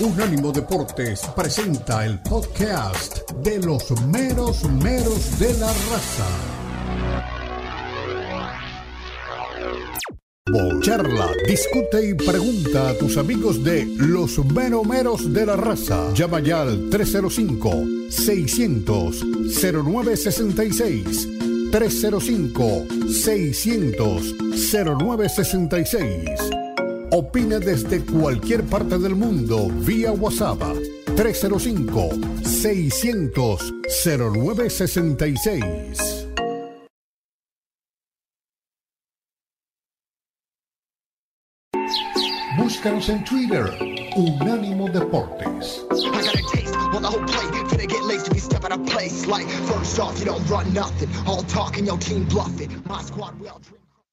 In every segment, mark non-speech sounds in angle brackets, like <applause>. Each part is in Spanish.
Unánimo Deportes presenta el podcast de los meros meros de la raza. Charla, discute y pregunta a tus amigos de los meros meros de la raza. Llama ya al 305-600-0966. 305-600-0966. Opina desde cualquier parte del mundo vía WhatsApp 305-600-0966. Búscanos en Twitter, Unánimo Deportes.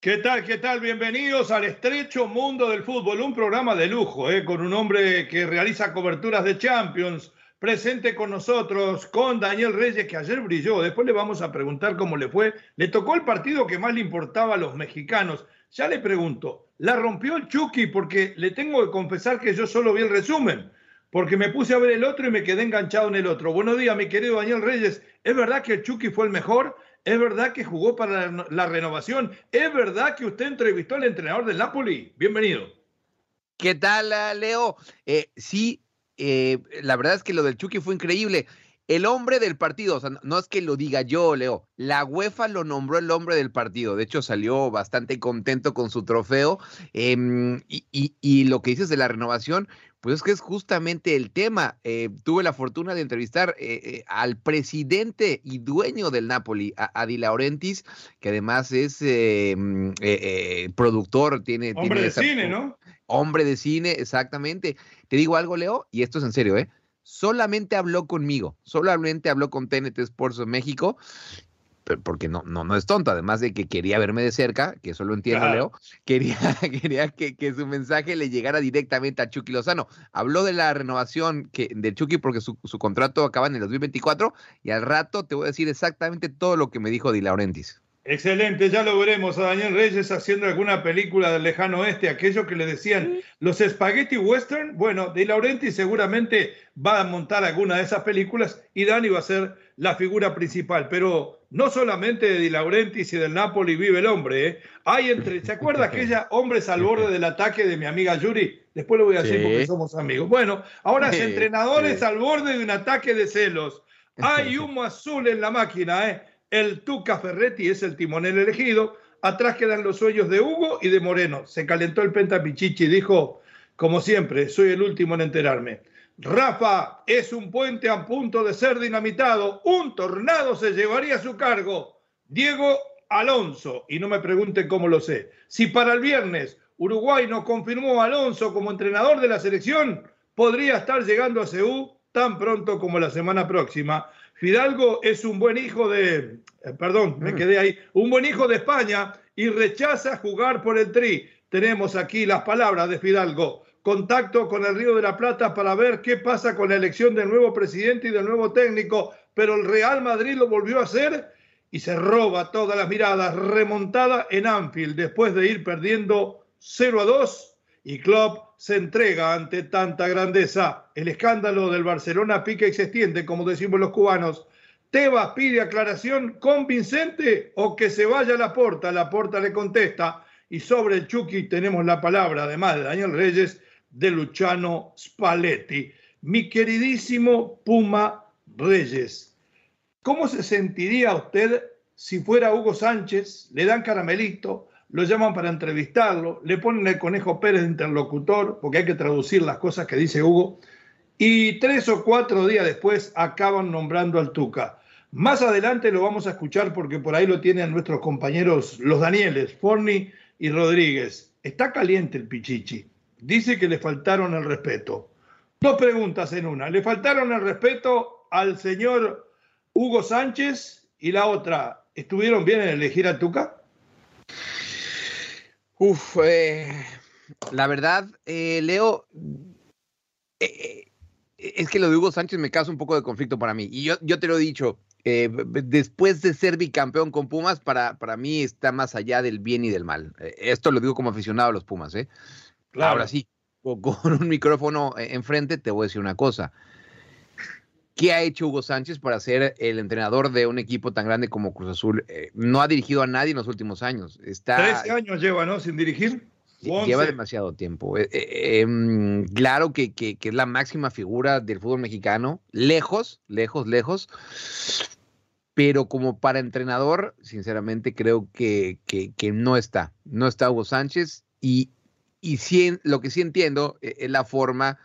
¿Qué tal? ¿Qué tal? Bienvenidos al estrecho mundo del fútbol, un programa de lujo, ¿eh? con un hombre que realiza coberturas de Champions, presente con nosotros, con Daniel Reyes, que ayer brilló. Después le vamos a preguntar cómo le fue. Le tocó el partido que más le importaba a los mexicanos. Ya le pregunto, ¿la rompió el Chucky? Porque le tengo que confesar que yo solo vi el resumen, porque me puse a ver el otro y me quedé enganchado en el otro. Buenos días, mi querido Daniel Reyes. ¿Es verdad que el Chucky fue el mejor? ¿Es verdad que jugó para la, renovación? ¿Es verdad que usted entrevistó al entrenador del Napoli? Bienvenido. ¿Qué tal, Leo? Eh, sí, eh, la verdad es que lo del Chucky fue increíble. El hombre del partido, o sea, no es que lo diga yo, Leo, la UEFA lo nombró el hombre del partido. De hecho, salió bastante contento con su trofeo. Em, y, lo que dices de la renovación, pues es que es justamente el tema. Eh, tuve la fortuna de entrevistar eh, eh, al presidente y dueño del Napoli, a, Di Laurentiis, que además es em, productor, tiene... Hombre de cine, ¿no? Hombre de cine, exactamente. Te digo algo, Leo, y esto es en serio, ¿eh? solamente habló conmigo, solamente habló con TNT Sports México, porque no, no, no es tonto, además de que quería verme de cerca, que eso lo entiendo, Leo, <laughs> quería, quería que, su mensaje le llegara directamente a Chucky Lozano. Habló de la renovación que, de Chucky porque su, contrato acaba en el 2024 y al rato te voy a decir exactamente todo lo que me dijo Di Laurentiis. Excelente, ya lo veremos a Daniel Reyes haciendo alguna película del lejano oeste, aquello que le decían los spaghetti western. Bueno, De Laurenti seguramente va a montar alguna de esas películas y Dani va a ser la figura principal. Pero no solamente de Di Laurentiis y del Napoli vive el hombre, ¿eh? Hay entre, ¿se acuerda aquella hombres al borde del ataque de mi amiga Yuri? Después lo voy a decir porque somos amigos. Bueno, ahora es entrenadores al borde de un ataque de celos. <laughs> Hay humo azul en la máquina, ¿eh? El Tuca Ferretti es el timonel elegido. Atrás quedan los sueños de Hugo y de Moreno. Se calentó el Penta Pichichi y dijo, como siempre, soy el último en enterarme. Rafa es un puente a punto de ser dinamitado. Un tornado se llevaría a su cargo. Diego Alonso, y no me pregunten cómo lo sé. Si para el viernes Uruguay no confirmó a Alonso como entrenador de la selección, podría estar llegando a Seúl tan pronto como la semana próxima. Fidalgo es un buen hijo de, eh, perdón, me mm. quedé ahí, un buen hijo de España y rechaza jugar por el Tri. Tenemos aquí las palabras de Fidalgo. Contacto con el Río de la Plata para ver qué pasa con la elección del nuevo presidente y del nuevo técnico, pero el Real Madrid lo volvió a hacer y se roba todas las miradas, remontada en Anfield después de ir perdiendo 0 a 2 y Klopp se entrega ante tanta grandeza. El escándalo del Barcelona pica y se extiende, como decimos los cubanos. Tebas pide aclaración convincente o que se vaya a la porta. La porta le contesta. Y sobre el Chucky tenemos la palabra, además de Daniel Reyes, de Luciano Spalletti. Mi queridísimo Puma Reyes, ¿cómo se sentiría usted si fuera Hugo Sánchez? Le dan caramelito, lo llaman para entrevistarlo, le ponen el conejo Pérez de interlocutor, porque hay que traducir las cosas que dice Hugo, y tres o cuatro días después acaban nombrando al Tuca. Más adelante lo vamos a escuchar porque por ahí lo tienen nuestros compañeros los Danieles, Forni y Rodríguez. Está caliente el Pichichi. Dice que le faltaron el respeto. Dos preguntas en una. ¿Le faltaron el respeto al señor Hugo Sánchez? Y la otra, ¿estuvieron bien en elegir a Tuca? Uf, eh, la verdad, eh, Leo, eh, es que lo de Hugo Sánchez me causa un poco de conflicto para mí. Y yo, yo te lo he dicho, después de ser bicampeón con Pumas, para, para mí está más allá del bien y del mal. esto lo digo como aficionado a los Pumas, ¿eh? Ahora sí, con <laughs> un micrófono enfrente, te voy a decir una cosa. ¿Qué ha hecho Hugo Sánchez para ser el entrenador de un equipo tan grande como Cruz Azul? Eh, no ha dirigido a nadie en los últimos años. Está, 13 años lleva, ¿no? Sin dirigir. Lleva demasiado tiempo. Eh, eh, em, claro que, que, es la máxima figura del fútbol mexicano, lejos, lejos, lejos. Pero como para entrenador, sinceramente creo que, que no está. No está Hugo Sánchez y, y sí, lo que sí entiendo es la forma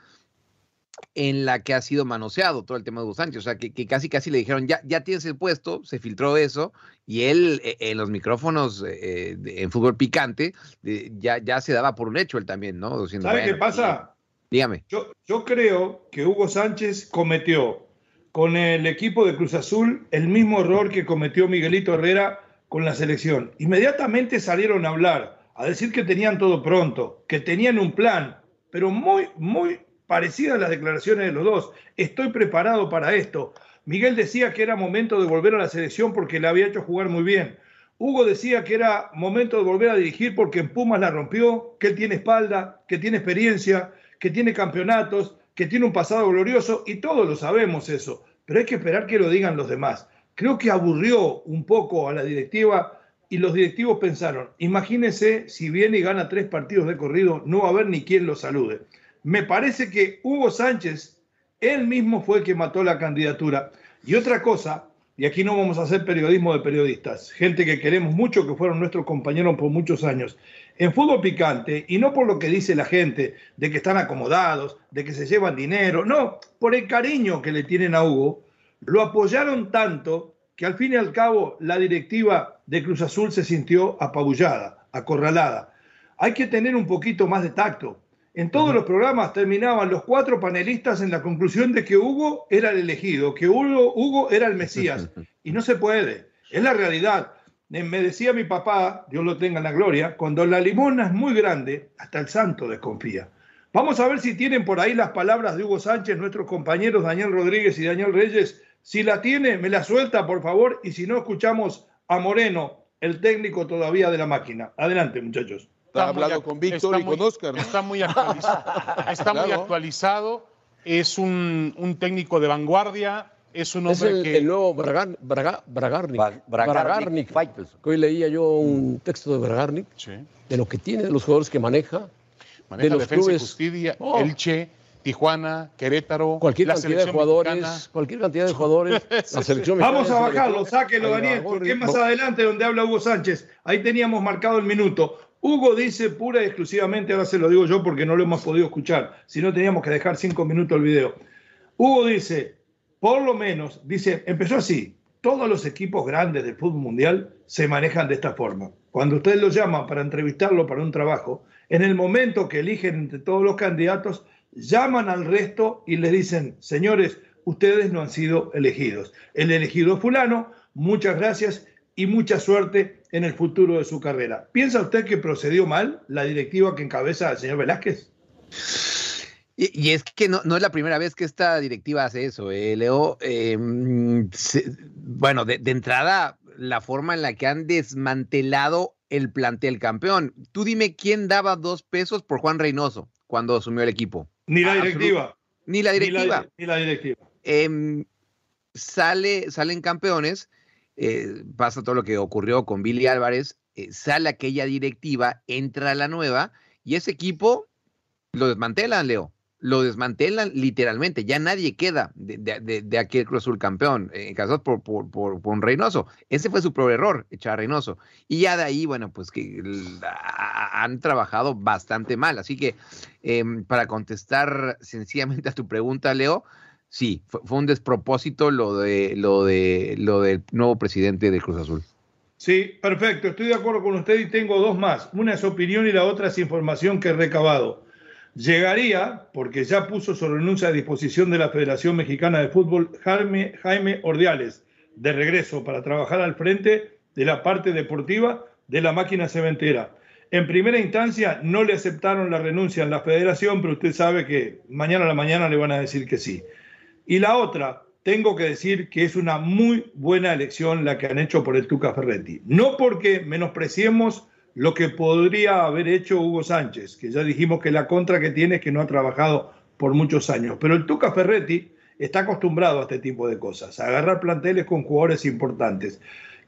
en la que ha sido manoseado todo el tema de Hugo Sánchez. O sea, que, casi casi le dijeron, ya, ya tienes el puesto, se filtró eso, y él eh, en los micrófonos eh, en fútbol picante ya, ya se daba por un hecho él también, ¿no? ¿Sabe qué pasa? dígame. Yo, yo creo que Hugo Sánchez cometió con el equipo de Cruz Azul el mismo error que cometió Miguelito Herrera con la selección. Inmediatamente salieron a hablar, a decir que tenían todo pronto, que tenían un plan, pero muy, muy parecidas las declaraciones de los dos. Estoy preparado para esto. Miguel decía que era momento de volver a la selección porque le había hecho jugar muy bien. Hugo decía que era momento de volver a dirigir porque en Pumas la rompió, que él tiene espalda, que tiene experiencia, que tiene campeonatos, que tiene un pasado glorioso y todos lo sabemos eso. Pero hay que esperar que lo digan los demás. Creo que aburrió un poco a la directiva y los directivos pensaron, imagínense si viene y gana tres partidos de corrido, no va a haber ni quien lo salude me parece que Hugo Sánchez, él mismo fue el que mató la candidatura. Y otra cosa, y aquí no vamos a hacer periodismo de periodistas, gente que queremos mucho, que fueron nuestros compañeros por muchos años. En fútbol picante, y no por lo que dice la gente, de que están acomodados, de que se llevan dinero, no, por el cariño que le tienen a Hugo, lo apoyaron tanto que al fin y al cabo la directiva de Cruz Azul se sintió apabullada, acorralada. Hay que tener un poquito más de tacto. En todos los programas terminaban los cuatro panelistas en la conclusión de que Hugo era el elegido, que Hugo, Hugo era el Mesías. <laughs> Y no se puede, es la realidad. Me decía mi papá, Dios lo tenga en la gloria, cuando la limona es muy grande, hasta el santo desconfía. Vamos a ver si tienen por ahí las palabras de Hugo Sánchez, nuestros compañeros Daniel Rodríguez y Daniel Reyes. Si la tiene, me la suelta, por favor, y si no, escuchamos a Moreno, el técnico todavía de la máquina. Adelante, muchachos. Está hablando con Víctor y con Oscar. Está muy actualizado. Está muy actualizado. Es un, un, técnico de vanguardia. Es un hombre es el, que. El nuevo Bragan, Braga, Bragarnik. Bragarnik. Hoy leía yo un texto de Bragarnik. Sí. De lo que tiene, de los jugadores que maneja. Maneja de los defensa clubes. y justicia, oh. Elche. Tijuana, Querétaro, cualquier la cantidad de jugadores, mexicana. cualquier cantidad de jugadores, <laughs> la selección Vamos a bajarlo, sáquelo Daniel, porque es más adelante donde habla Hugo Sánchez. Ahí teníamos marcado el minuto. Hugo dice pura y exclusivamente, ahora se lo digo yo porque no lo hemos podido escuchar, si no teníamos que dejar cinco minutos el video. Hugo dice, por lo menos, dice, empezó así, todos los equipos grandes del fútbol mundial se manejan de esta forma. Cuando ustedes lo llaman para entrevistarlo para un trabajo, en el momento que eligen entre todos los candidatos, llaman al resto y les dicen, señores, ustedes no han sido elegidos. El elegido fulano, muchas gracias y mucha suerte en el futuro de su carrera. ¿Piensa usted que procedió mal la directiva que encabeza el señor Velázquez? Y, es que no, es la primera vez que esta directiva hace eso, eh, Leo. Em, bueno, de, entrada, la forma en la que han desmantelado el plantel campeón. Tú dime quién daba dos pesos por Juan Reynoso cuando asumió el equipo. Ni la directiva. Ni la directiva. Ni la, directiva. Em, sale, salen campeones eh, pasa todo lo que ocurrió con Billy Álvarez, eh, sale aquella directiva, entra la nueva y ese equipo lo desmantelan, Leo. Lo desmantelan literalmente, ya nadie queda de, aquel Cruz Azul campeón, eh, casados por, por, por, un Reynoso. Ese fue su propio error, echar a Reynoso. Y ya de ahí, bueno, pues que han trabajado bastante mal. Así que em, para contestar sencillamente a tu pregunta, Leo, sí, fue, un despropósito lo de lo de lo del nuevo presidente de Cruz Azul. Sí, perfecto, estoy de acuerdo con usted y tengo dos más. Una es opinión y la otra es información que he recabado. Llegaría, porque ya puso su renuncia a disposición de la Federación Mexicana de Fútbol Jaime, Jaime Ordiales, de regreso para trabajar al frente de la parte deportiva de la máquina cementera. En primera instancia no le aceptaron la renuncia en la federación, pero usted sabe que mañana a la mañana le van a decir que sí. Y la otra, tengo que decir que es una muy buena elección la que han hecho por el Tuca Ferretti. No porque menospreciemos lo que podría haber hecho Hugo Sánchez, que ya dijimos que la contra que tiene es que no ha trabajado por muchos años. Pero el Tuca Ferretti está acostumbrado a este tipo de cosas, a agarrar planteles con jugadores importantes.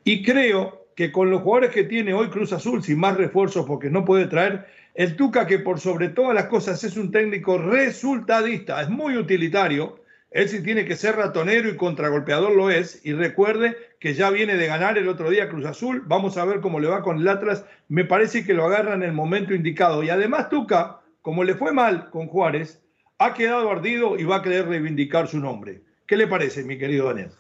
Y creo que con los jugadores que tiene hoy Cruz Azul, sin más refuerzos porque no puede traer, el Tuca que por sobre todas las cosas es un técnico resultadista, es muy utilitario, él sí tiene que ser ratonero y contragolpeador lo es. Y recuerde que ya viene de ganar el otro día Cruz Azul. Vamos a ver cómo le va con el Atlas. Me parece que lo agarra en el momento indicado. Y además Tuca, como le fue mal con Juárez, ha quedado ardido y va a querer reivindicar su nombre. ¿Qué le parece, mi querido Daniel?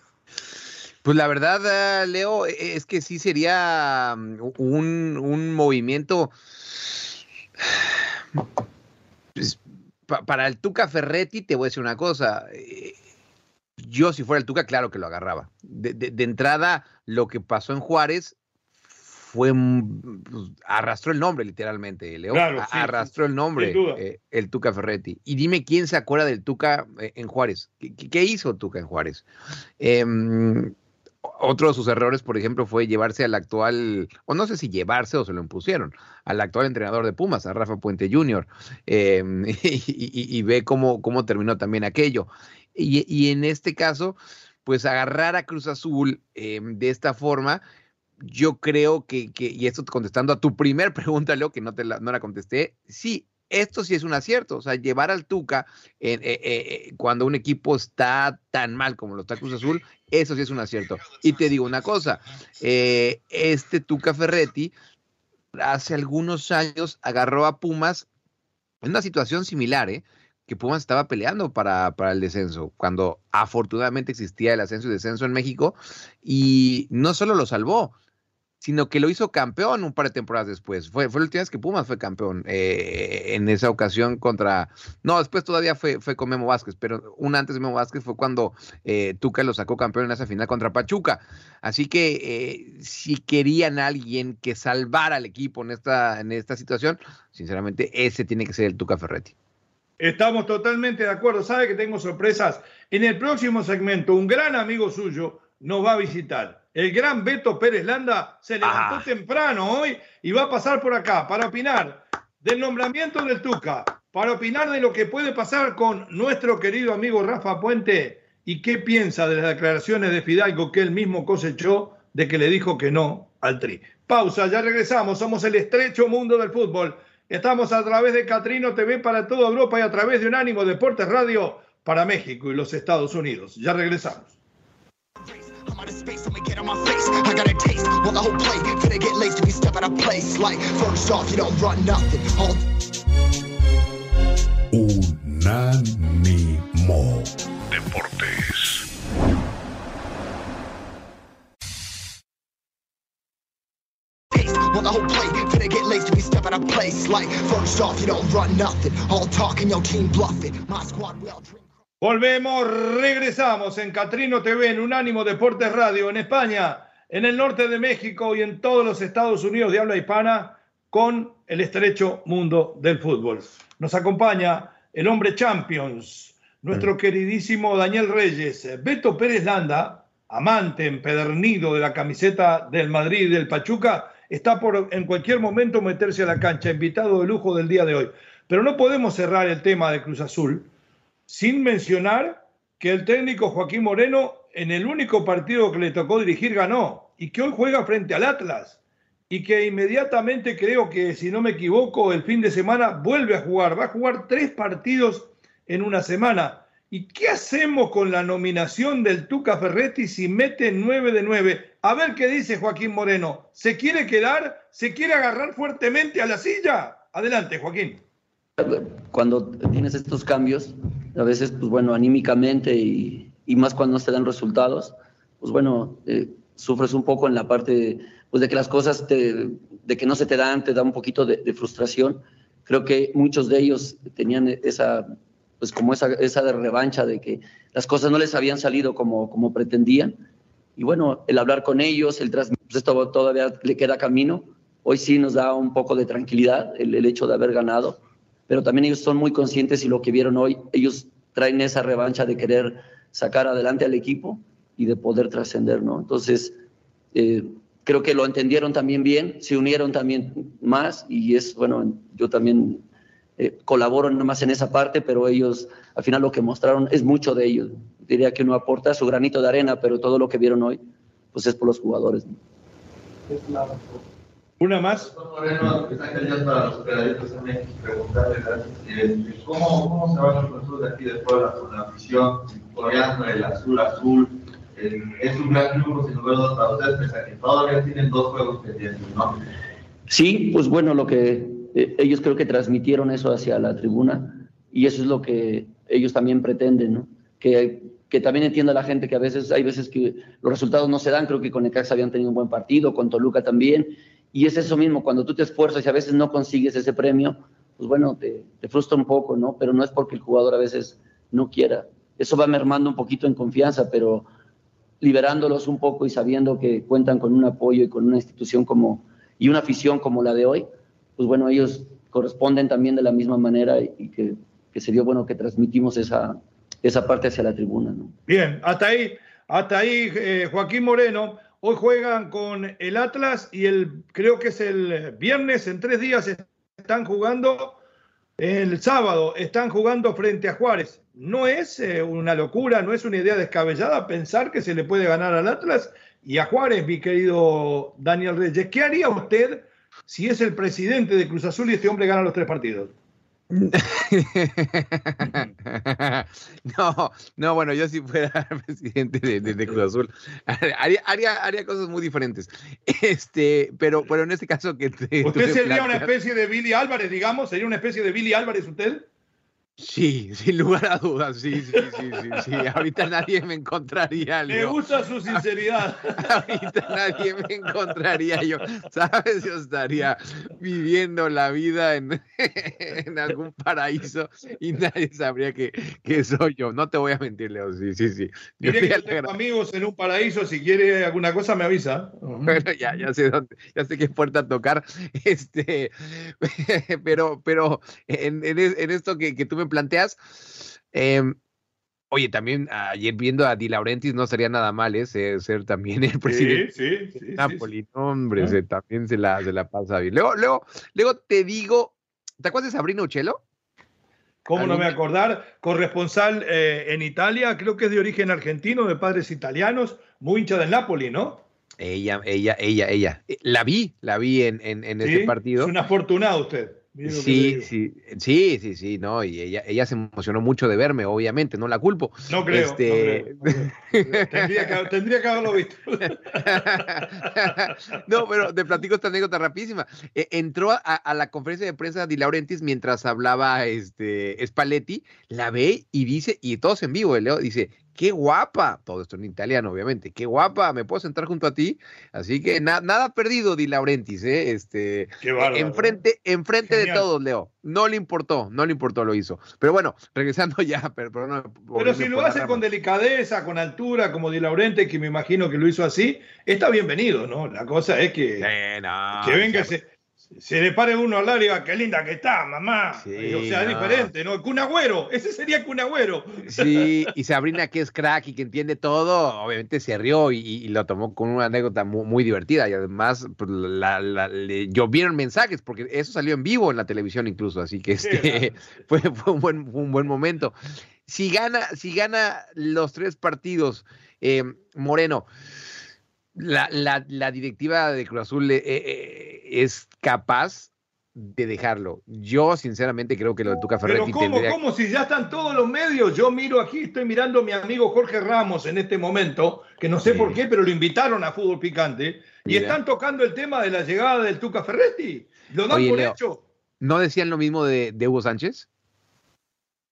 Pues la verdad, eh, Leo, e-, es que sí sería mm, un, un movimiento <sighs> pues, para el Tuca Ferretti, te voy a decir una cosa. Eh, yo, si fuera el Tuca, claro que lo agarraba. De, entrada, lo que pasó en Juárez fue. Pues, arrastró el nombre, literalmente, Leo. arrastró el nombre, eh, el Tuca Ferretti. Y dime quién se acuerda del Tuca eh, en Juárez. ¿Qué, qué hizo Tuca en Juárez? Eh, otro de sus errores, por ejemplo, fue llevarse al actual, o no sé si llevarse o se lo impusieron, al actual entrenador de Pumas, a Rafa Puente Jr., em, <laughs> y, ve cómo, cómo terminó también aquello. Y, en este caso, pues agarrar a Cruz Azul em, de esta forma, yo creo que, que, y esto contestando a tu primer <laughs> pregunta, Leo, que no, te no la contesté, sí, esto sí es un acierto, o sea, llevar al Tuca eh, eh, eh, cuando un equipo está tan mal como lo está Cruz Azul, eso sí es un acierto. Y te digo una cosa, este Tuca Ferretti hace algunos años agarró a Pumas en una situación similar, que Pumas estaba peleando para, para, el descenso, cuando afortunadamente existía el ascenso y descenso en México, y no solo lo salvó, sino que lo hizo campeón un par de temporadas después. Fue, fue la última vez que Pumas fue campeón eh, en esa ocasión contra. No, después todavía fue, fue con Memo Vázquez, pero un antes de Memo Vázquez fue cuando eh, Tuca lo sacó campeón en esa final contra Pachuca. Así que eh, si querían alguien que salvara al equipo en esta, en esta situación, sinceramente ese tiene que ser el Tuca Ferretti. Estamos totalmente de acuerdo. Sabe que tengo sorpresas. En el próximo segmento, un gran amigo suyo nos va a visitar el gran Beto Pérez Landa se levantó ah. temprano hoy y va a pasar por acá para opinar del nombramiento del Tuca, para opinar de lo que puede pasar con nuestro querido amigo Rafa Puente y qué piensa de las declaraciones de Fidalgo que él mismo cosechó de que le dijo que no al Tri. Pausa, ya regresamos, somos el estrecho mundo del fútbol. Estamos a través de Catrino TV para toda Europa y a través de Unánimo Deportes Radio para México y los Estados Unidos. Ya regresamos. My face. I got a taste. Want the whole plate. Finna get laced if you step out of place. Like, first off, you don't run nothing. All... Unánimo Deportes. Want the whole plate. Finna get laced if you step out of place. Like, first off, you don't run nothing. All talking, your team bluffing. My squad will drink. Volvemos, regresamos en Catrino TV, en Unánimo Deportes Radio, en España, en el norte de México y en todos los Estados Unidos de habla hispana con el estrecho mundo del fútbol. Nos acompaña el hombre Champions, nuestro mm. queridísimo Daniel Reyes, Beto Pérez Landa, amante empedernido de la camiseta del Madrid y del Pachuca, está por en cualquier momento meterse a la cancha, invitado de lujo del día de hoy. Pero no podemos cerrar el tema de Cruz Azul sin mencionar que el técnico Joaquín Moreno en el único partido que le tocó dirigir ganó y que hoy juega frente al Atlas y que inmediatamente creo que, si no me equivoco, el fin de semana vuelve a jugar. Va a jugar tres partidos en una semana. ¿Y qué hacemos con la nominación del Tuca Ferretti si mete nueve de nueve? A ver qué dice Joaquín Moreno. ¿Se quiere quedar? ¿Se quiere agarrar fuertemente a la silla? Adelante, Joaquín. Cuando tienes estos cambios, a veces, pues bueno, anímicamente y, y más cuando no se dan resultados, pues bueno, eh, sufres un poco en la parte pues de que las cosas te, de que no se te dan, te da un poquito de, frustración. Creo que muchos de ellos tenían esa, pues como esa, esa de revancha de que las cosas no les habían salido como, como pretendían. Y bueno, el hablar con ellos, el pues esto todavía le queda camino. Hoy sí nos da un poco de tranquilidad el, el hecho de haber ganado pero también ellos son muy conscientes y lo que vieron hoy, ellos traen esa revancha de querer sacar adelante al equipo y de poder trascender, ¿no? Entonces, eh, creo que lo entendieron también bien, se unieron también más y es, bueno, yo también eh, colaboro más en esa parte, pero ellos al final lo que mostraron es mucho de ellos. Diría que uno aporta su granito de arena, pero todo lo que vieron hoy, pues es por los jugadores. Una más. Moreno, que para los periodistas también preguntarle ¿cómo, ¿cómo se van los procesos de aquí de Puebla con la afición, coreando el azul azul? Es un gran triunfo, sin lugar a dudas, para ustedes, pese a que todavía tienen dos juegos pendientes, ¿no? Sí, pues bueno, lo que eh, ellos creo que transmitieron eso hacia la tribuna y eso es lo que ellos también pretenden, ¿no? Que, que también entienda la gente que a veces hay veces que los resultados no se dan, creo que con Necaxa habían tenido un buen partido, con Toluca también, y es eso mismo, cuando tú te esfuerzas y a veces no consigues ese premio, pues bueno, te, frustra un poco, ¿no? Pero no es porque el jugador a veces no quiera. Eso va mermando un poquito en confianza, pero liberándolos un poco y sabiendo que cuentan con un apoyo y con una institución como y una afición como la de hoy, pues bueno, ellos corresponden también de la misma manera y que, que se dio bueno que transmitimos esa, esa parte hacia la tribuna. ¿no? Bien, hasta ahí, hasta ahí eh, Joaquín Moreno. Hoy juegan con el Atlas y el creo que es el viernes, en tres días están jugando. El sábado están jugando frente a Juárez. No es eh, una locura, no es una idea descabellada pensar que se le puede ganar al Atlas y a Juárez, mi querido Daniel Reyes. ¿Qué haría usted si es el presidente de Cruz Azul y este hombre gana los tres partidos? <laughs> no, no, bueno, yo si fuera <laughs> presidente de, Cruz Azul, <laughs> haría, haría, cosas muy diferentes. Este, pero, pero en este caso que ¿Usted sería una especie de Billy Álvarez, digamos? ¿Sería una especie de Billy Álvarez usted? Sí, sin lugar a dudas, sí, sí, sí, sí, sí. <laughs> Ahorita nadie me encontraría. Me gusta su sinceridad. <laughs> Ahorita nadie me encontraría yo. ¿Sabes? Yo estaría viviendo la vida en, <laughs> en algún paraíso y nadie sabría que, que, soy yo. No te voy a mentir, Leo. Sí, sí, sí. Yo que tengo amigos en un paraíso. Si quiere alguna cosa, me avisa. Bueno, ya, ya sé dónde, ya sé qué puerta tocar. Este, pero, pero en, en, esto que, que tú me planteas. Em, oye, también ayer viendo a Di Laurentiis no sería nada mal ¿eh? ser, también el presidente sí, sí, sí, Napoli. hombre, se, también se la, se la pasa bien. Luego, luego, luego te digo, ¿te acuerdas de Sabrina Uccello? ¿Cómo no me acordar? Corresponsal eh, en Italia, creo que es de origen argentino, de padres italianos, muy hincha del Napoli, ¿no? Ella, ella, ella, ella. Eh, la vi, la vi en, en, en ese partido. Es un afortunado usted. Sí, sí, sí, sí, sí, no, y ella, ella se emocionó mucho de verme, obviamente, no la culpo. No creo. Este... <laughs> Tendría, que, tendría, que, haberlo visto. <laughs> no, pero te platico esta anécdota rapidísima. E, entró a, la conferencia de prensa de Laurentiis mientras hablaba este Spalletti, la ve y dice, y todos en vivo, Leo, dice, qué guapa, todo esto en italiano, obviamente, qué guapa, me puedo sentar junto a ti. Así que nada perdido, Di Laurentiis, ¿eh? Este, qué bárbaro, enfrente, enfrente de todos, Leo. No le importó, no le importó, lo hizo. Pero bueno, regresando <laughs> ya, pero, pero, si lo hace con delicadeza, con altura, como Di Laurentiis, que me imagino que lo hizo así, está bienvenido, ¿no? La cosa es que, que venga ese se le pare uno al lado y diga, qué linda que está, mamá. o sea, es diferente, ¿no? Cunagüero, ese sería Cunagüero. Sí, y Sabrina, que es crack y que entiende todo, obviamente se rió y, lo tomó con una anécdota muy, divertida. Y además, pues, la, le llovieron mensajes, porque eso salió en vivo en la televisión incluso, así que este, <laughs> fue, un, buen, un buen momento. Si gana, si gana los tres partidos, eh, Moreno la, la, la, directiva de Cruz Azul eh, eh, es capaz de dejarlo. Yo, sinceramente, creo que lo de Tuca Ferretti Pero ¿cómo, ¿cómo? Si ya están todos los medios. Yo miro aquí, estoy mirando a mi amigo Jorge Ramos en este momento, que no sé por qué, pero lo invitaron a Fútbol Picante, y están tocando el tema de la llegada del Tuca Ferretti. Lo dan por hecho. ¿No decían lo mismo de, Hugo Sánchez?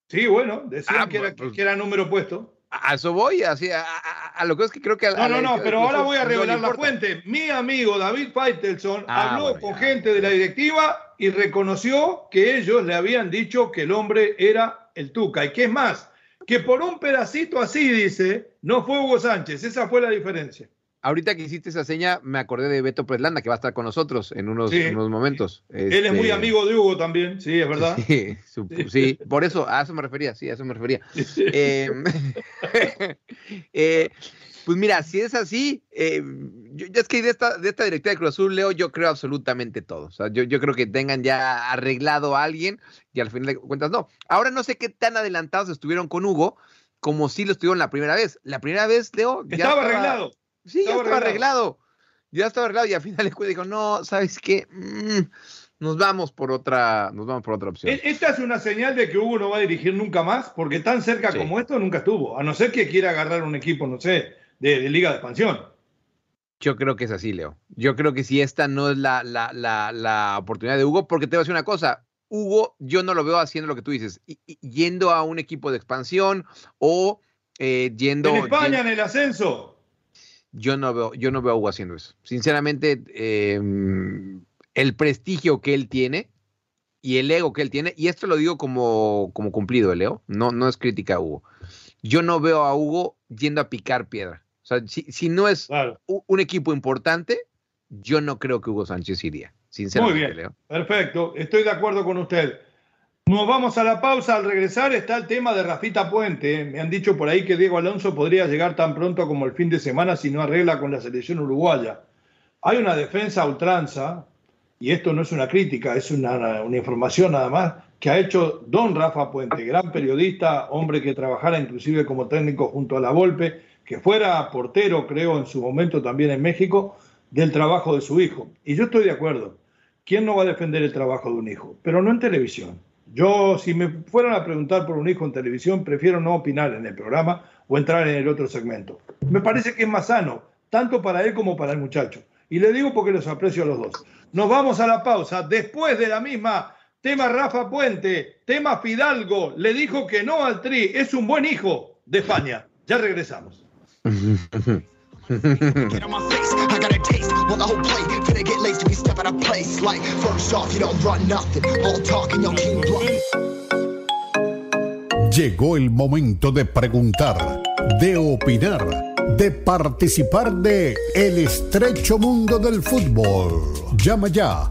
Sí, bueno, decían ah, que, era, pues que era número puesto. A eso voy, así, a, lo que es que creo que... no, no, no, pero ahora voy a revelar la fuente. Mi amigo David Faitelson ah, habló con gente de la directiva y reconoció que ellos le habían dicho que el hombre era el Tuca. Y que es más, que por un pedacito así, dice, no fue Hugo Sánchez. Esa fue la diferencia. Ahorita que hiciste esa seña, me acordé de Beto Preslanda, que va a estar con nosotros en unos, unos momentos. Él es muy este, amigo de Hugo también, sí, es verdad. <laughs> Sí, por eso, a eso me refería, sí, a eso me refería. Em, <laughs> eh, Pues mira, si es así, eh, yo, es que de esta, de esta directiva de Cruz Azul, Leo, yo creo absolutamente todo. O sea, yo, yo creo que tengan ya arreglado a alguien y al final de cuentas no. Ahora no sé qué tan adelantados estuvieron con Hugo, como si lo estuvieron la primera vez. La primera vez, Leo. Ya estaba, arreglado. Sí, ya estaba arreglado. Ya estaba arreglado y al final de cuentas dijo, no, ¿sabes qué? Mm, nos vamos por otra, nos vamos por otra opción. E-, esta es una señal de que Hugo no va a dirigir nunca más, porque tan cerca como esto nunca estuvo, a no ser que quiera agarrar un equipo, no sé, de, Liga de Expansión. Yo creo que es así, Leo. Yo creo que si esta no es la, la, la, la, oportunidad de Hugo, porque te voy a decir una cosa, Hugo, yo no lo veo haciendo lo que tú dices, yendo a un equipo de expansión o eh, yendo... En España, en el ascenso. Yo no veo, yo no veo a Hugo haciendo eso. Sinceramente, em, el prestigio que él tiene y el ego que él tiene, y esto lo digo como, como cumplido, Leo, no, no es crítica a Hugo. Yo no veo a Hugo yendo a picar piedra. O sea, si, no es un equipo importante, yo no creo que Hugo Sánchez iría, sinceramente. Muy bien, perfecto, estoy de acuerdo con usted. Nos vamos a la pausa. Al regresar está el tema de Rafita Puente. Me han dicho por ahí que Diego Alonso podría llegar tan pronto como el fin de semana si no arregla con la selección uruguaya. Hay una defensa ultranza y esto no es una crítica, es una, información nada más, que ha hecho don Rafa Puente, gran periodista, hombre que trabajara inclusive como técnico junto a la Volpe, que fuera portero, creo, en su momento también en México, del trabajo de su hijo. Y yo estoy de acuerdo. ¿Quién no va a defender el trabajo de un hijo? Pero no en televisión. Yo, si me fueran a preguntar por un hijo en televisión, prefiero no opinar en el programa o entrar en el otro segmento. Me parece que es más sano, tanto para él como para el muchacho. Y le digo porque los aprecio a los dos. Nos vamos a la pausa. Después de la misma, tema Rafa Puente, tema Fidalgo, le dijo que no al Tri, es un buen hijo de España. Ya regresamos. <laughs> Llegó el momento de preguntar, de opinar de participar de El estrecho mundo del fútbol. Llama ya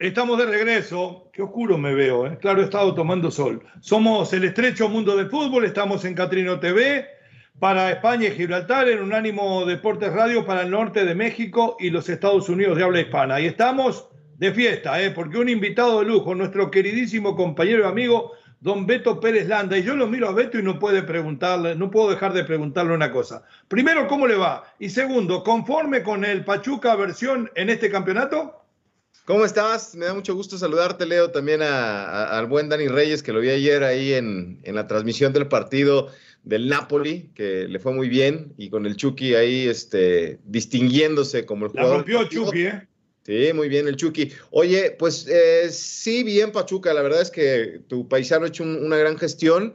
Estamos de regreso. Qué oscuro me veo, ¿eh? Claro, he estado tomando sol. Somos el estrecho mundo del fútbol. Estamos en Catrino TV para España y Gibraltar, en Unánimo Deportes Radio para el norte de México y los Estados Unidos de habla hispana. Y estamos de fiesta, ¿eh? porque un invitado de lujo, nuestro queridísimo compañero y amigo, don Beto Pérez Landa. Y yo lo miro a Beto y no puede preguntarle, no puedo dejar de preguntarle una cosa. Primero, ¿cómo le va? Y segundo, ¿conforme con el Pachuca versión en este campeonato? ¿Cómo estás? Me da mucho gusto saludarte, Leo, también al buen Dani Reyes, que lo vi ayer ahí en, la transmisión del partido del Napoli, que le fue muy bien, y con el Chucky ahí este, distinguiéndose como el jugador. La rompió Chucky, ¿eh? Sí, muy bien el Chucky. Oye, pues eh, sí, bien Pachuca, la verdad es que tu paisano ha hecho una gran gestión.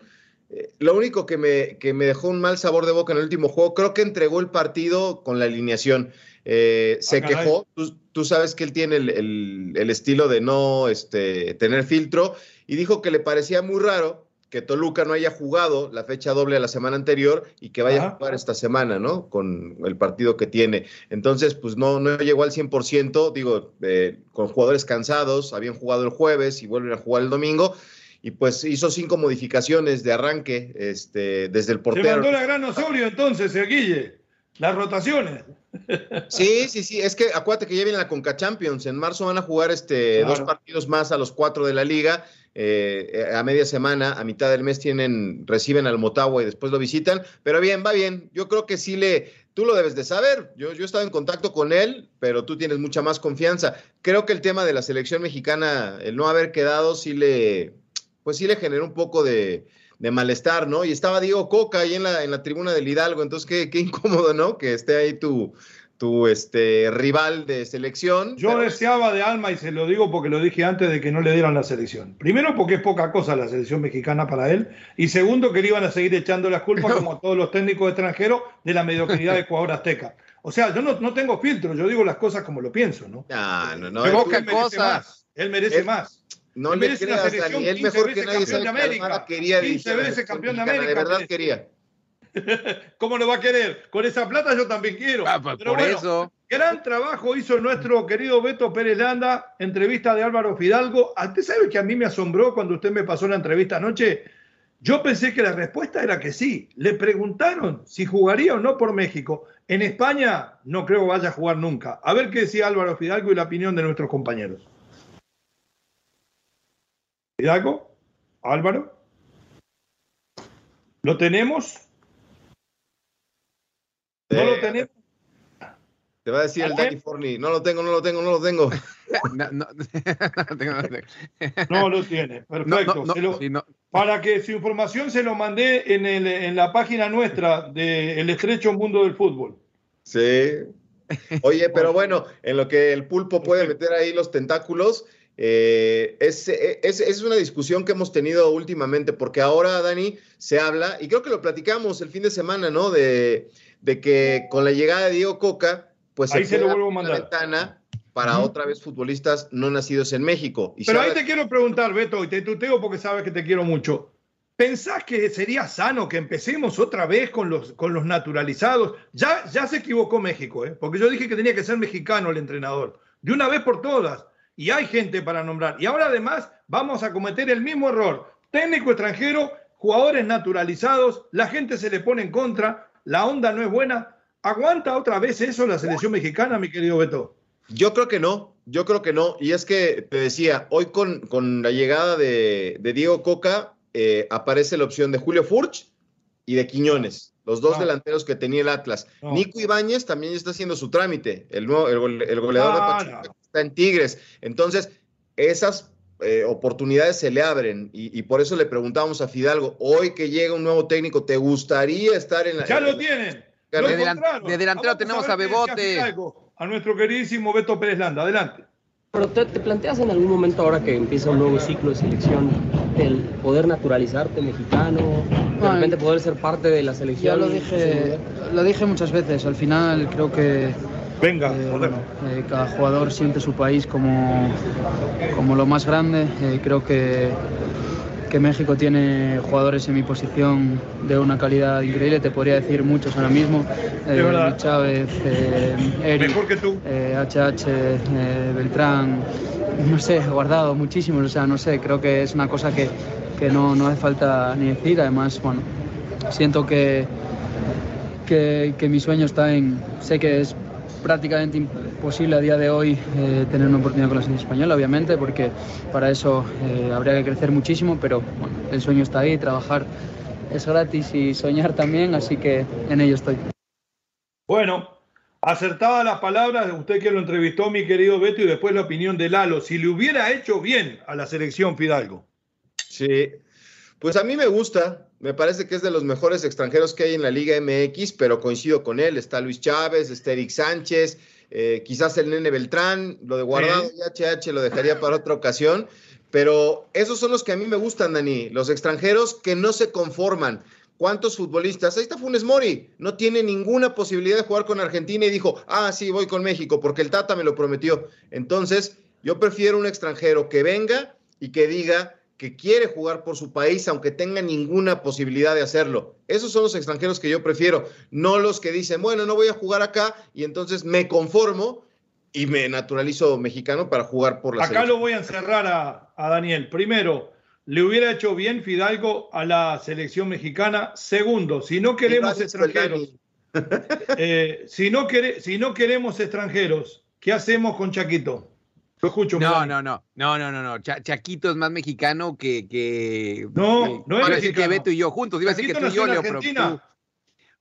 Eh, lo único que me, que me dejó un mal sabor de boca en el último juego, creo que entregó el partido con la alineación. Eh, se ah, quejó, tú, sabes que él tiene el, el, estilo de no este, tener filtro y dijo que le parecía muy raro que Toluca no haya jugado la fecha doble a la semana anterior y que vaya a jugar esta semana, ¿no? Con el partido que tiene. Entonces, pues no, no llegó al 100%, digo, eh, con jugadores cansados, habían jugado el jueves y vuelven a jugar el domingo. Y pues hizo cinco modificaciones de arranque este, desde el portero. Se mandó la gran Osorio entonces, eh, Guille. Las rotaciones. Sí, sí, sí. Es que acuérdate que ya viene la Conca Champions. En marzo van a jugar este, dos partidos más a los cuatro de la liga eh, a media semana, a mitad del mes tienen, reciben al Motagua y después lo visitan, pero bien, va bien. Yo creo que sí le, tú lo debes de saber. Yo, yo he estado en contacto con él, pero tú tienes mucha más confianza. Creo que el tema de la selección mexicana, el no haber quedado, sí le, pues sí le generó un poco de, malestar, ¿no? Y estaba Diego Coca ahí en la, en la tribuna del Hidalgo, entonces qué, qué incómodo, ¿no? Que esté ahí tu, tu este, rival de selección. Yo deseaba de alma, y se lo digo porque lo dije antes de que no le dieran la selección. Primero porque es poca cosa la selección mexicana para él, y segundo que le iban a seguir echando las culpas, como a todos los técnicos extranjeros, de la mediocridad de Ecuador Azteca. O sea, yo no, no tengo filtro, yo digo las cosas como lo pienso, ¿no? Ah, no, no. Pero él merece cosa. más. Él merece Él- más. No le una creas, Dani. Él 15 mejor que veces nadie campeón sabe de que América. Quería 15 dirigir a la veces campeón de América, De verdad quería. <laughs> ¿Cómo lo va a querer? Con esa plata yo también quiero. Ah, pues, Pero por bueno, eso. Gran trabajo hizo nuestro querido Beto Pérez Landa, entrevista de Álvaro Fidalgo. Ah, ¿Usted sabe que a mí me asombró cuando usted me pasó la entrevista anoche? Yo pensé que la respuesta era que sí. Le preguntaron si jugaría o no por México. En España no creo que vaya a jugar nunca. A ver qué decía Álvaro Fidalgo y la opinión de nuestros compañeros. Fidalgo, Álvaro, ¿lo tenemos? ¿No lo Eh, tenemos? Te va a decir el. Dani Forni. No lo tengo, no lo tengo, no lo tengo. <laughs> No, no, no <laughs> tengo- no tengo. No lo tiene. <laughs> Perfecto. no, no, Se lo- sí, no. Para que su información se lo mandé en, el- en la página nuestra de El Estrecho Mundo del Fútbol. Sí. Oye, pero bueno, en lo que el pulpo puede meter ahí los tentáculos, eh, es, es, es una discusión que hemos tenido últimamente, porque ahora, Dani, se habla, y creo que lo platicamos el fin de semana, ¿no? De, de que con la llegada de Diego Coca, pues Ahí se lo vuelvo a mandar. ventana para otra vez futbolistas no nacidos en México. Y Pero ahí habla- te quiero preguntar, Beto, y te tuteo porque sabes que te quiero mucho. ¿Pensás que sería sano que empecemos otra vez con los, con los naturalizados? Ya, ya se equivocó México, ¿eh? porque yo dije que tenía que ser mexicano el entrenador, de una vez por todas. Y hay gente para nombrar. Y ahora además vamos a cometer el mismo error. Técnico extranjero, jugadores naturalizados, la gente se le pone en contra, la onda no es buena. ¿Aguanta otra vez eso la selección mexicana, mi querido Beto? Yo creo que no, yo creo que no. Y es que te decía, hoy con, con la llegada de, de Diego Coca eh, aparece la opción de Julio Furch y de Quiñones, los dos No. delanteros que tenía el Atlas. No. Nico Ibáñez también ya está haciendo su trámite, el, nuevo, el, gole- el goleador de Pachuca está en Tigres. Entonces, esas eh, oportunidades se le abren y, y por eso le preguntábamos a Fidalgo, hoy que llega un nuevo técnico, ¿te gustaría estar en la... Ya en lo la- tienen. De delan- delantero Vamos tenemos a Bebote. Fidalgo, A nuestro queridísimo Beto Pérez Landa. Adelante. Pero te, te planteas en algún momento ahora que empieza un nuevo ciclo de selección el poder naturalizarte mexicano, de Ay. repente poder ser parte de la selección. Ya lo dije, lo dije muchas veces. Al final creo que Venga, eh, bueno, eh, cada jugador siente su país como, como lo más grande. Eh, creo que, que México tiene jugadores en mi posición de una calidad increíble. Te podría decir muchos ahora mismo. Eh, Chávez, eh, Eric, Mejor que tú. eh, HH, eh, Beltrán, <laughs> no sé, guardado muchísimos, o sea, no sé, creo que es una cosa que, que no, no hace falta ni decir, además, bueno, siento que, que, que mi sueño está en, sé que es prácticamente imposible a día de hoy eh, tener una oportunidad con la selección española, obviamente, porque para eso eh, habría que crecer muchísimo, pero bueno, el sueño está ahí, trabajar es gratis y soñar también, así que en ello estoy. Bueno, acertada las palabras de usted que lo entrevistó, mi querido Beto, y después la opinión de Lalo. Si le hubiera hecho bien a la selección Fidalgo. Sí, pues a mí me gusta, me parece que es de los mejores extranjeros que hay en la Liga MX, pero coincido con él, está Luis Chávez, está Eric Sánchez, eh, quizás el Nene Beltrán, lo de Guardado y HH lo dejaría para otra ocasión, pero esos son los que a mí me gustan, Dani, los extranjeros que no se conforman. ¿Cuántos futbolistas? Ahí está Funes Mori, no tiene ninguna posibilidad de jugar con Argentina y dijo, ah, sí, voy con México, porque el Tata me lo prometió. Entonces, yo prefiero un extranjero que venga y que diga que quiere jugar por su país, aunque tenga ninguna posibilidad de hacerlo. Esos son los extranjeros que yo prefiero, no los que dicen, bueno, no voy a jugar acá y entonces me conformo y me naturalizo mexicano para jugar por la Acá selección. lo voy a encerrar a, a Daniel. Primero, le hubiera hecho bien Fidalgo a la selección mexicana. Segundo, si no queremos extranjeros, <laughs> eh, si, no quere- si no queremos extranjeros, ¿qué hacemos con Chaquito? Lo escucho. No, no, no, no, no, no, no. Cha- Chaquito es más mexicano que. que No, que- no es decir que mexicano. Beto y yo juntos. Iba a decir que tú y yo, Leo, pero tú-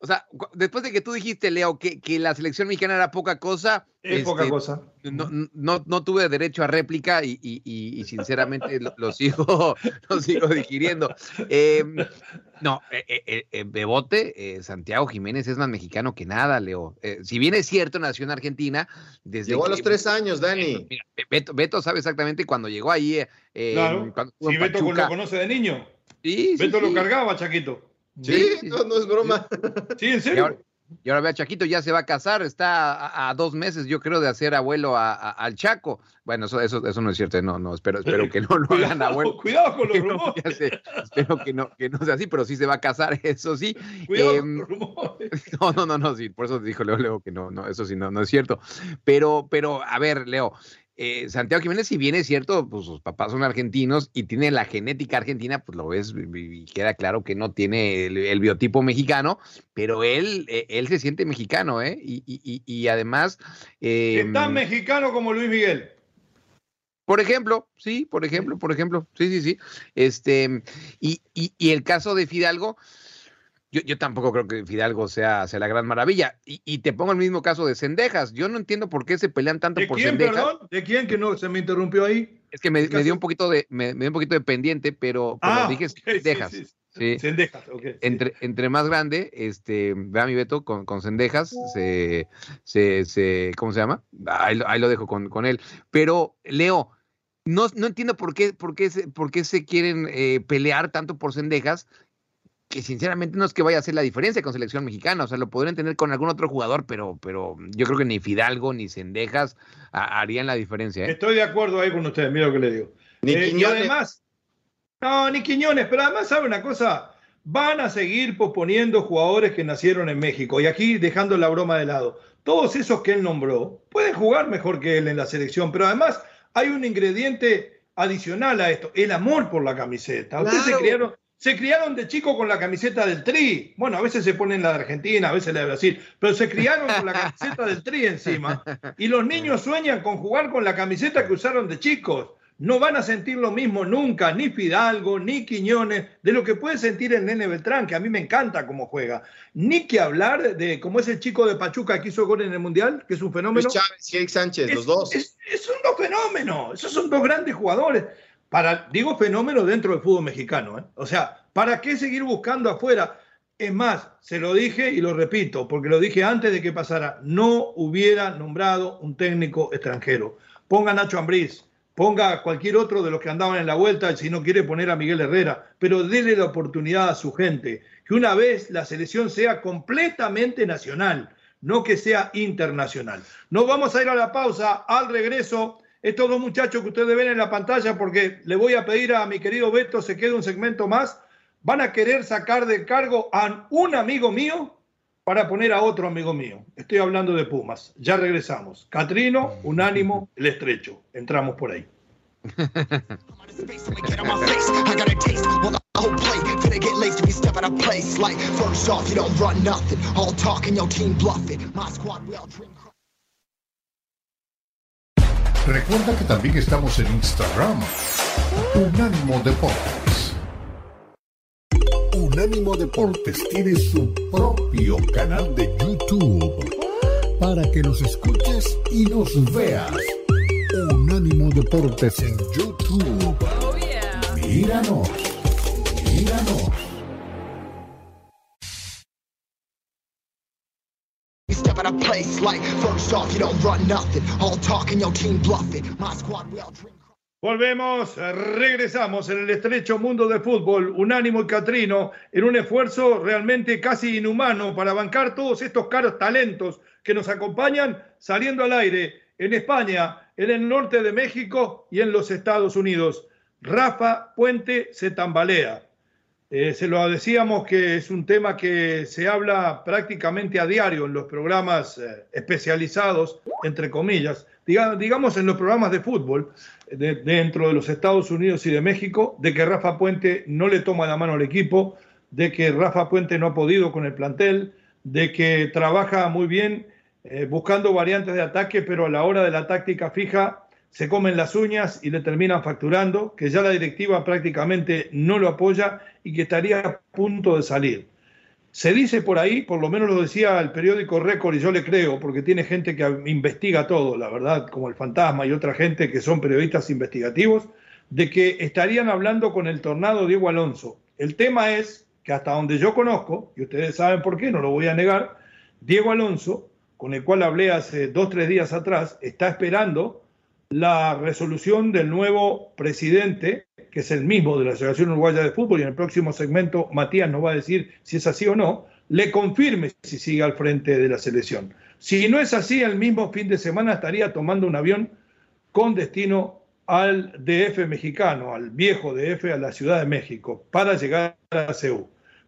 O sea, después de que tú dijiste, Leo, que, que la selección mexicana era poca cosa. Es poca este, cosa. No, no, no tuve derecho a réplica y, y- y- y sinceramente lo, lo sigo, <laughs> lo sigo digiriendo. Eh, no, eh, eh, eh, Bebote, eh, Santiago Jiménez es más mexicano que nada, Leo. Eh, si bien es cierto, nació en Argentina, desde Llegó a que- los tres años, Dani. Mira, Beto, Beto sabe exactamente cuando llegó ahí. eh, eh, Claro. cuando Si Beto Pachuca. lo conoce de niño. Sí, sí, Beto lo sí. cargaba, Chaquito. Sí, no, no es broma. Sí, en Y serio. ahora, Y ahora vea, Chaquito ya se va a casar, está a, dos meses, yo creo, de hacer abuelo al Chaco. Bueno, eso, eso, eso no es cierto, no, no, espero, espero que no lo <laughs> hagan abuelo. Cuidado con los rumores. espero que no, que no sea así, pero sí se va a casar, <laughs> eso sí. Cuidado con los rumores. <laughs> No, no, no, no, sí, por eso dijo Leo, Leo que no, no, eso sí, no, no es cierto. Pero, pero, a ver, Leo, eh, Santiago Jiménez, si bien es cierto, pues sus papás son argentinos y tiene la genética argentina, pues lo ves y queda claro que no tiene el, biotipo mexicano, pero él, eh, él se siente mexicano, ¿eh? Y, además... Eh, tan mexicano como Luis Miguel. Por ejemplo, sí, por ejemplo, por ejemplo, sí, sí, sí. Este, y, y el caso de Fidalgo, yo, tampoco creo que Fidalgo sea, sea la gran maravilla. Y, te pongo el mismo caso de Cendejas. Yo no entiendo por qué se pelean tanto ¿De por quién, Cendejas. Perdón? ¿De quién que no se me interrumpió ahí? Es que me, dio un poquito de me, dio un poquito de pendiente, pero, ah, dije Cendejas. Sí, Cendejas, entre, entre más grande, este, vea mi Beto con, con Cendejas, se, se, se, ¿cómo se llama? Ahí, lo dejo con, con él. Pero, Leo, no, no entiendo por qué, por qué, se, por qué se quieren eh, pelear tanto por Cendejas que sinceramente no es que vaya a hacer la diferencia con selección mexicana, o sea, lo podrían tener con algún otro jugador, pero, pero yo creo que ni Fidalgo ni Cendejas harían la diferencia. ¿eh? Estoy de acuerdo ahí con ustedes, mira lo que le digo. Eh, y además, no, ni Quiñones, pero además, ¿sabe una cosa? Van a seguir posponiendo jugadores que nacieron en México. Y aquí, dejando la broma de lado, todos esos que él nombró pueden jugar mejor que él en la selección, pero además hay un ingrediente adicional a esto, el amor por la camiseta. Ustedes se criaron, se criaron de chico con la camiseta del Tri. Bueno, a veces se ponen la de Argentina, a veces la de Brasil, pero se criaron con la camiseta del Tri encima. Y los niños sueñan con jugar con la camiseta que usaron de chicos. No van a sentir lo mismo nunca, ni Fidalgo, ni Quiñones, de lo que puede sentir el Nene Beltrán, que a mí me encanta cómo juega. Ni que hablar de cómo es el chico de Pachuca que hizo gol en el Mundial, que es un fenómeno. Luis Chávez y Sánchez, los dos. Es, es un dos fenómenos, esos son dos grandes jugadores para, digo fenómeno dentro del fútbol mexicano. ¿eh? O sea, ¿para qué seguir buscando afuera? Es más, se lo dije y lo repito, porque lo dije antes de que pasara, no hubiera nombrado un técnico extranjero. Ponga a Nacho Ambriz, ponga a cualquier otro de los que andaban en la vuelta, si no quiere poner a Miguel Herrera, pero déle la oportunidad a su gente, que una vez la selección sea completamente nacional, no que sea internacional. Nos vamos a ir a la pausa, al regreso estos dos muchachos que ustedes ven en la pantalla, porque le voy a pedir a mi querido Beto, se quede un segmento más, van a querer sacar de cargo a un amigo mío para poner a otro amigo mío. Estoy hablando de Pumas. Ya regresamos. Catrino, Unánimo, El Estrecho. Entramos por ahí. <laughs> Recuerda que también estamos en Instagram. Unánimo Deportes. Unánimo Deportes tiene su propio canal de YouTube para que nos escuches y nos veas. Unánimo Deportes en YouTube. Míranos, míranos. Volvemos, regresamos en el estrecho mundo del fútbol, unánimo y catrino, en un esfuerzo realmente casi inhumano para bancar todos estos caros talentos que nos acompañan saliendo al aire en España, en el norte de México y en los Estados Unidos. Rafa Puente se tambalea. Eh, se lo decíamos que es un tema que se habla prácticamente a diario en los programas eh, especializados, entre comillas, digamos en los programas de fútbol dentro de los Estados Unidos y de México, de que Rafa Puente no le toma la mano al equipo, de que Rafa Puente no ha podido con el plantel, de que trabaja muy bien eh, buscando variantes de ataque, pero a la hora de la táctica fija se comen las uñas y le terminan facturando, que ya la directiva prácticamente no lo apoya y que estaría a punto de salir. Se dice por ahí, por lo menos lo decía el periódico Récord y yo le creo, porque tiene gente que investiga todo, la verdad, como el fantasma y otra gente que son periodistas investigativos, de que estarían hablando con el tornado Diego Alonso. El tema es que hasta donde yo conozco, y ustedes saben por qué, no lo voy a negar, Diego Alonso, con el cual hablé hace dos, tres días atrás, está esperando la resolución del nuevo presidente, que es el mismo de la Asociación Uruguaya de Fútbol, y en el próximo segmento Matías nos va a decir si es así o no, le confirme si sigue al frente de la selección. Si no es así, el mismo fin de semana estaría tomando un avión con destino al DF mexicano, al viejo DF, a la Ciudad de México, para llegar a Seúl.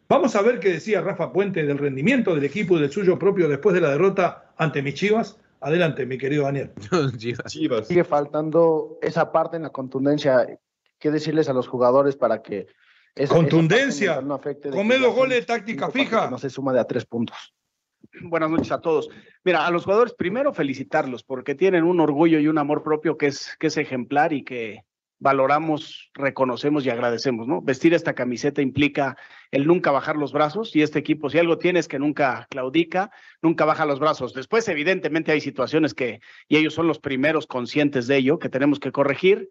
Vamos a ver qué decía Rafa Puente del rendimiento del equipo y del suyo propio después de la derrota ante mis Chivas. Adelante, mi querido Daniel. <laughs> Chivas. Sigue faltando esa parte en la contundencia. ¿Qué decirles a los jugadores para que esa, contundencia? no afecte Come los goles de táctica fija. No se suma de a tres puntos. Buenas noches a todos. Mira, a los jugadores primero felicitarlos porque tienen un orgullo y un amor propio que es, que es ejemplar y que valoramos, reconocemos y agradecemos, ¿no? Vestir esta camiseta implica el nunca bajar los brazos y este equipo, si algo tiene es que nunca claudica, nunca baja los brazos. Después, evidentemente, hay situaciones que, y ellos son los primeros conscientes de ello, que tenemos que corregir.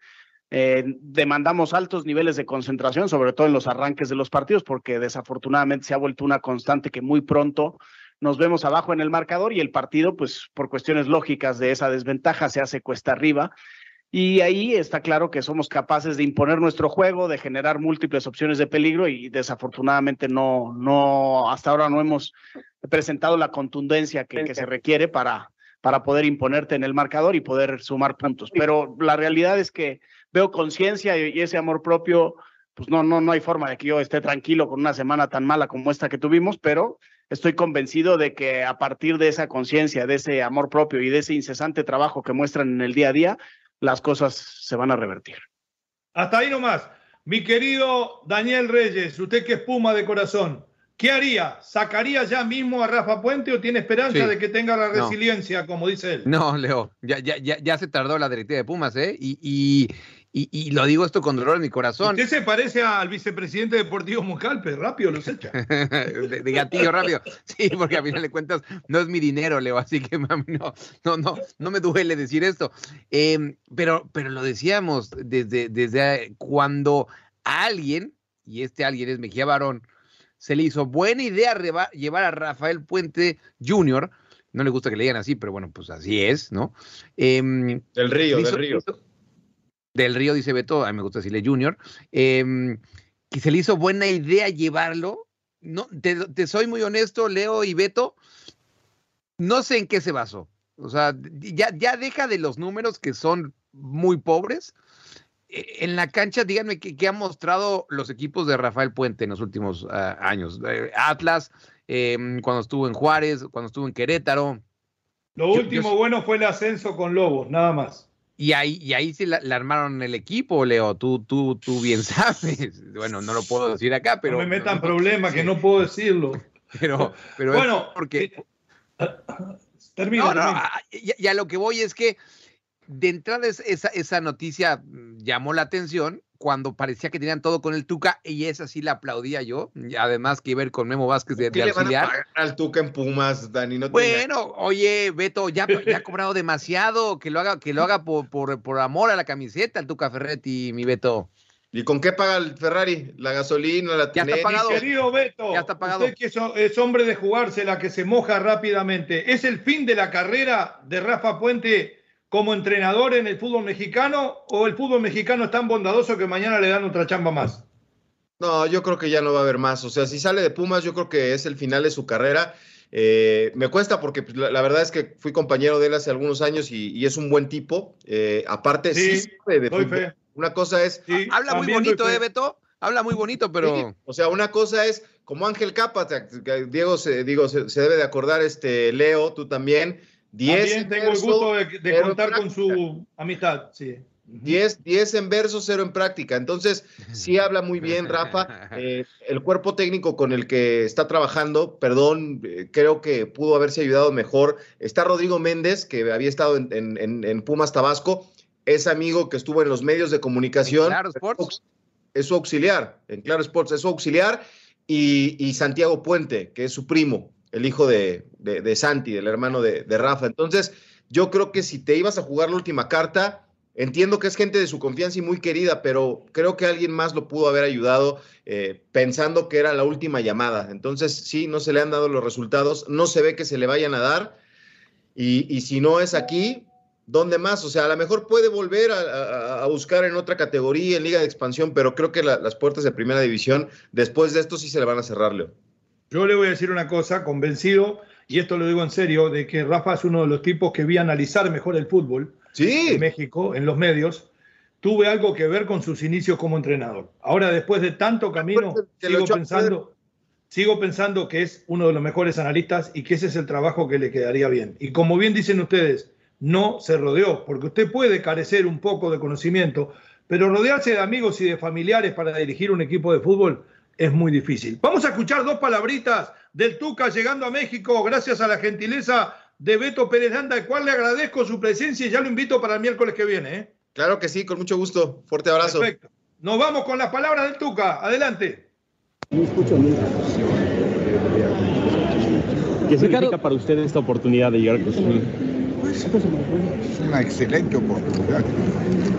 Eh, demandamos altos niveles de concentración, sobre todo en los arranques de los partidos, porque desafortunadamente se ha vuelto una constante que muy pronto nos vemos abajo en el marcador y el partido, pues por cuestiones lógicas de esa desventaja, se hace cuesta arriba. Y ahí está claro que somos capaces de imponer nuestro juego, de generar múltiples opciones de peligro y desafortunadamente no, no, hasta ahora no hemos presentado la contundencia que, que se requiere para, para poder imponerte en el marcador y poder sumar puntos. Pero la realidad es que veo conciencia y ese amor propio, pues no, no, no hay forma de que yo esté tranquilo con una semana tan mala como esta que tuvimos, pero estoy convencido de que a partir de esa conciencia, de ese amor propio y de ese incesante trabajo que muestran en el día a día, las cosas se van a revertir. Hasta ahí nomás. Mi querido Daniel Reyes, usted que es Puma de corazón, ¿qué haría? ¿Sacaría ya mismo a Rafa Puente o tiene esperanza de que tenga la resiliencia, como dice él? No, Leo, ya, ya, ya, ya se tardó la directiva de Pumas, ¿eh? y, y, lo digo esto con dolor en mi corazón. Usted se parece al vicepresidente deportivo Mucalpe, rápido los echa. <laughs> de, gatillo rápido. Sí, porque a final de cuentas no es mi dinero, Leo, así que no, no, no, no me duele decir esto. Em, pero, pero lo decíamos desde, desde cuando alguien, y este alguien es Mejía Barón, se le hizo buena idea llevar a Rafael Puente Jr., no le gusta que le digan así, pero bueno, pues así es, ¿no? Eh, del río, del río del Río, dice Beto, a mí me gusta decirle Junior, eh, que se le hizo buena idea llevarlo. No, te, soy muy honesto, Leo y Beto, no sé en qué se basó. O sea, ya, ya deja de los números que son muy pobres. E, en la cancha, díganme qué, han mostrado los equipos de Rafael Puente en los últimos ah, años. Eh, Atlas, em, cuando estuvo en Juárez, cuando estuvo en Querétaro. Lo último bueno fue el ascenso con Lobos, nada más. Y ahí, y ahí sí la, armaron el equipo, Leo. Tú, tú, tú bien <laughs> sabes. Bueno, no lo puedo decir acá, pero. No me metan problemas que no puedo decirlo. <laughs> Pero, pero bueno, porque. Termina. ya, lo que voy es que de entrada esa, esa noticia mm, llamó la atención cuando parecía que tenían todo con el Tuca y esa sí la aplaudía yo. Además que ver con Memo Vázquez de, ¿Qué le Van a pagar al Tuca en Pumas, Dani? bueno, oye, Beto, ya, ya ha cobrado demasiado, que lo haga, que lo haga por, por, amor a la camiseta, el Tuca Ferretti, mi Beto. ¿Y con qué paga el Ferrari? ¿La gasolina? ¿La ya está pagado. querido Beto, ya está pagado. usted que es hombre de jugársela, que se moja rápidamente, ¿es el fin de la carrera de Rafa Puente como entrenador en el fútbol mexicano o el fútbol mexicano es tan bondadoso que mañana le dan otra chamba más? No, yo creo que ya no va a haber más. O sea, si sale de Pumas, yo creo que es el final de su carrera. Eh, me cuesta porque pues, la, verdad es que fui compañero de él hace algunos años y, es un buen tipo. Eh, aparte, sí, de Una cosa es. Habla muy bonito, ¿eh, Beto? Habla muy bonito, pero. o sea, una cosa es como Ángel Capa, Diego, se, digo, se, se, debe de acordar, este Leo, tú también. También tengo el gusto de, contar con su amistad, sí. 10, en verso, 0 en práctica. Entonces, sí habla muy bien, Rafa. <laughs> Eh, el cuerpo técnico con el que está trabajando, perdón, eh, creo que pudo haberse ayudado mejor. Está Rodrigo Méndez, que había estado en, Pumas Tabasco. Es amigo que estuvo en los medios de comunicación. Claro Sports. Es su auxiliar, en Claro Sports, es su auxiliar. y Santiago Puente, que es su primo el hijo de, Santi, del hermano de, Rafa. Entonces, yo creo que si te ibas a jugar la última carta, entiendo que es gente de su confianza y muy querida, pero creo que alguien más lo pudo haber ayudado eh, pensando que era la última llamada. Entonces, sí, no se le han dado los resultados, no se ve que se le vayan a dar. Y, si no es aquí, ¿dónde más? O sea, a lo mejor puede volver a, buscar en otra categoría, en Liga de Expansión, pero creo que las puertas de Primera División, después de esto sí se le van a cerrar, Leo. Yo le voy a decir una cosa, convencido, y esto lo digo en serio, de que Rafa es uno de los tipos que vi analizar mejor el fútbol en México, en los medios. Tuve algo que ver con sus inicios como entrenador. Ahora, después de tanto camino, sigo pensando, sigo pensando que es uno de los mejores analistas y que ese es el trabajo que le quedaría bien. Y como bien dicen ustedes, no se rodeó, porque usted puede carecer un poco de conocimiento, pero rodearse de amigos y de familiares para dirigir un equipo de fútbol es muy difícil. Vamos a escuchar dos palabritas del Tuca llegando a México gracias a la gentileza de Beto Pérez Landa, al cual le agradezco su presencia y ya lo invito para el miércoles que viene. ¿eh? Claro que sí, con mucho gusto. Fuerte abrazo. Perfecto. Nos vamos con las palabras del Tuca. Adelante. ¿Qué significa para usted esta oportunidad de llegar a Es una excelente oportunidad.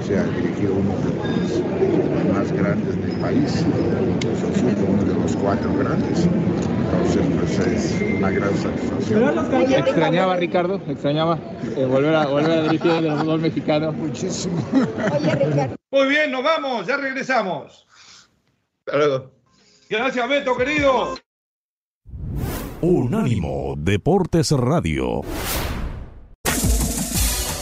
O sea, dirigido uno de los más grandes del país, incluso uno de los cuatro grandes. Entonces, pues es una gran satisfacción. ¿Extrañaba, Ricardo? ¿Extrañaba eh, volver, a, volver a dirigir el fútbol mexicano? Muchísimo. Muy bien, nos vamos, ya regresamos. Hasta luego. Gracias, Beto, querido. Unánimo Deportes Radio.